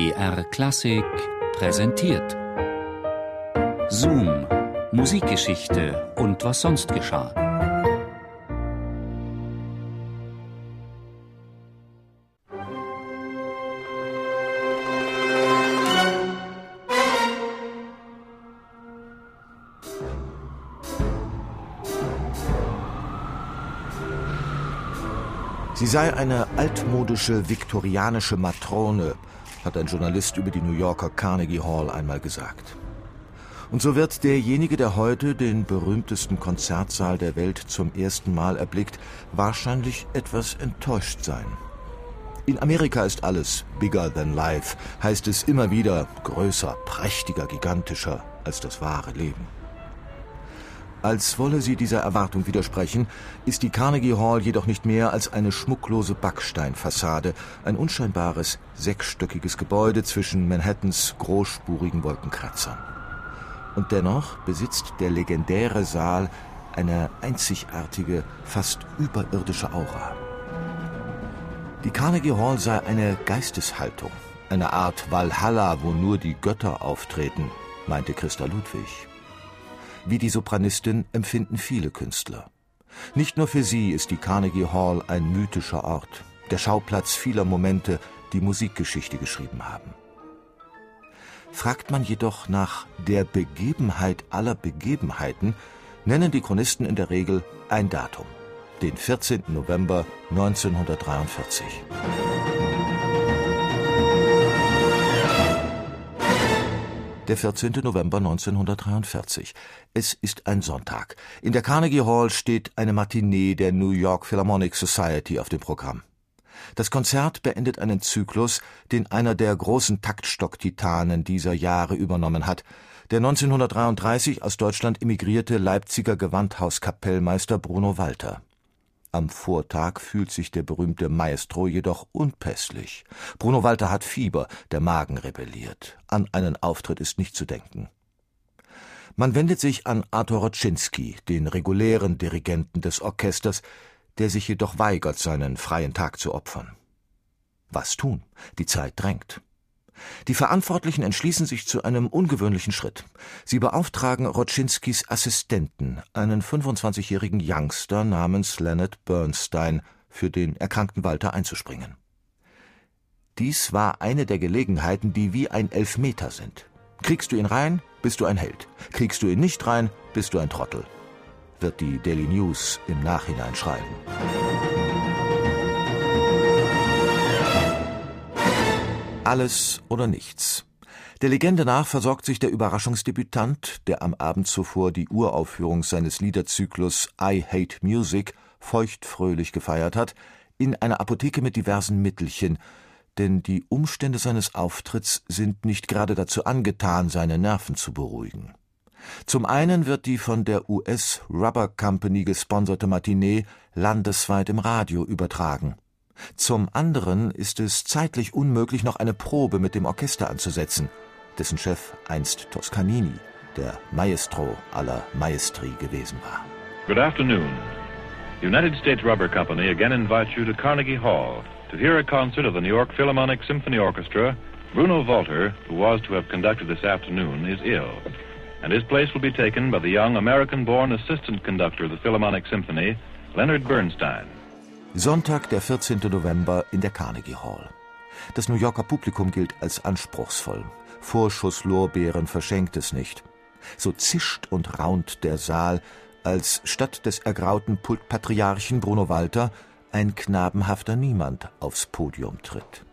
BR Klassik präsentiert. Zoom, Musikgeschichte und was sonst geschah. Sie sei eine altmodische viktorianische Matrone, hat ein Journalist über die New Yorker Carnegie Hall einmal gesagt. Und so wird derjenige, der heute den berühmtesten Konzertsaal der Welt zum ersten Mal erblickt, wahrscheinlich etwas enttäuscht sein. In Amerika ist alles bigger than life, heißt es immer wieder größer, prächtiger, gigantischer als das wahre Leben. Als wolle sie dieser Erwartung widersprechen, ist die Carnegie Hall jedoch nicht mehr als eine schmucklose Backsteinfassade, ein unscheinbares, sechsstöckiges Gebäude zwischen Manhattans großspurigen Wolkenkratzern. Und dennoch besitzt der legendäre Saal eine einzigartige, fast überirdische Aura. Die Carnegie Hall sei eine Geisteshaltung, eine Art Valhalla, wo nur die Götter auftreten, meinte Christa Ludwig. Wie die Sopranistin empfinden viele Künstler. Nicht nur für sie ist die Carnegie Hall ein mythischer Ort, der Schauplatz vieler Momente, die Musikgeschichte geschrieben haben. Fragt man jedoch nach der Begebenheit aller Begebenheiten, nennen die Chronisten in der Regel ein Datum, den 14. November 1943. Der 14. November 1943. Es ist ein Sonntag. In der Carnegie Hall steht eine Matinee der New York Philharmonic Society auf dem Programm. Das Konzert beendet einen Zyklus, den einer der großen Taktstock-Titanen dieser Jahre übernommen hat. Der 1933 aus Deutschland emigrierte Leipziger Gewandhauskapellmeister Bruno Walter. Am Vortag fühlt sich der berühmte Maestro jedoch unpässlich. Bruno Walter hat Fieber, der Magen rebelliert. An einen Auftritt ist nicht zu denken. Man wendet sich an Arthur Roczynski, den regulären Dirigenten des Orchesters, der sich jedoch weigert, seinen freien Tag zu opfern. Was tun? Die Zeit drängt. Die Verantwortlichen entschließen sich zu einem ungewöhnlichen Schritt. Sie beauftragen Rotschinskis Assistenten, einen 25-jährigen Youngster namens Leonard Bernstein, für den erkrankten Walter einzuspringen. Dies war eine der Gelegenheiten, die wie ein Elfmeter sind. Kriegst du ihn rein, bist du ein Held. Kriegst du ihn nicht rein, bist du ein Trottel. Wird die Daily News im Nachhinein schreiben. Alles oder nichts. Der Legende nach versorgt sich der Überraschungsdebütant, der am Abend zuvor die Uraufführung seines Liederzyklus I Hate Music feuchtfröhlich gefeiert hat, in einer Apotheke mit diversen Mittelchen, denn die Umstände seines Auftritts sind nicht gerade dazu angetan, seine Nerven zu beruhigen. Zum einen wird die von der US Rubber Company gesponserte Matinee landesweit im Radio übertragen. Zum anderen ist es zeitlich unmöglich, noch eine Probe mit dem Orchester anzusetzen, dessen Chef einst Toscanini, der Maestro aller Maestri gewesen war. Good afternoon. The United States Rubber Company again invites you to Carnegie Hall to hear a concert of the New York Philharmonic Symphony Orchestra. Bruno Walter, who was to have conducted this afternoon, is ill, and his place will be taken by the young American-born assistant conductor of the Philharmonic Symphony, Leonard Bernstein. Sonntag, der 14. November in der Carnegie Hall. Das New Yorker Publikum gilt als anspruchsvoll. Vorschusslorbeeren verschenkt es nicht. So zischt und raunt der Saal, als statt des ergrauten Pultpatriarchen Bruno Walter ein knabenhafter Niemand aufs Podium tritt.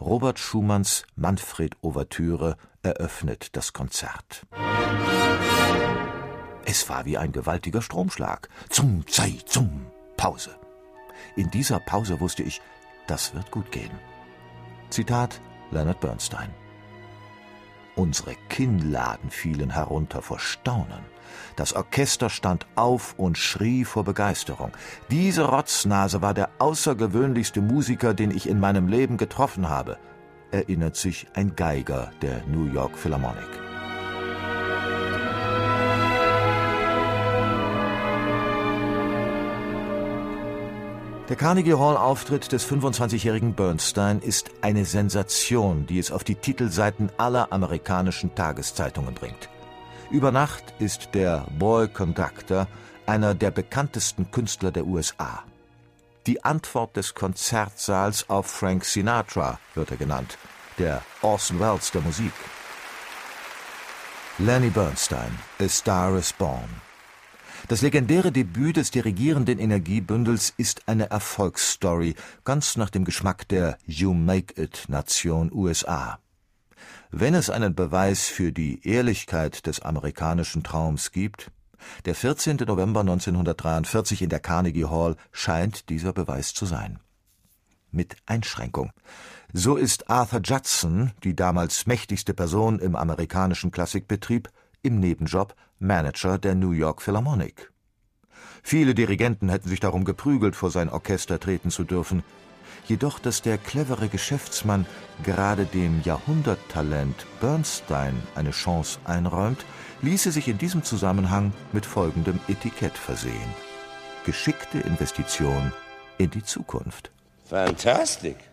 Robert Schumanns Manfred-Ouvertüre eröffnet das Konzert. Es war wie ein gewaltiger Stromschlag. Zum, Zei, zum, Pause. In dieser Pause wusste ich, das wird gut gehen. Zitat Leonard Bernstein. Unsere Kinnladen fielen herunter vor Staunen. Das Orchester stand auf und schrie vor Begeisterung. Diese Rotznase war der außergewöhnlichste Musiker, den ich in meinem Leben getroffen habe, erinnert sich ein Geiger der New York Philharmonic. Der Carnegie Hall-Auftritt des 25-jährigen Bernstein ist eine Sensation, die es auf die Titelseiten aller amerikanischen Tageszeitungen bringt. Über Nacht ist der Boy Conductor einer der bekanntesten Künstler der USA. Die Antwort des Konzertsaals auf Frank Sinatra wird er genannt, der Orson Welles der Musik. Lenny Bernstein, A Star is Born. Das legendäre Debüt des dirigierenden Energiebündels ist eine Erfolgsstory, ganz nach dem Geschmack der You Make It Nation USA. Wenn es einen Beweis für die Ehrlichkeit des amerikanischen Traums gibt, der 14. November 1943 in der Carnegie Hall scheint dieser Beweis zu sein. Mit Einschränkung. So ist Arthur Judson, die damals mächtigste Person im amerikanischen Klassikbetrieb, im Nebenjob Manager der New York Philharmonic. Viele Dirigenten hätten sich darum geprügelt, vor sein Orchester treten zu dürfen. Jedoch, dass der clevere Geschäftsmann gerade dem Jahrhunderttalent Bernstein eine Chance einräumt, ließe sich in diesem Zusammenhang mit folgendem Etikett versehen. Geschickte Investition in die Zukunft. Fantastic.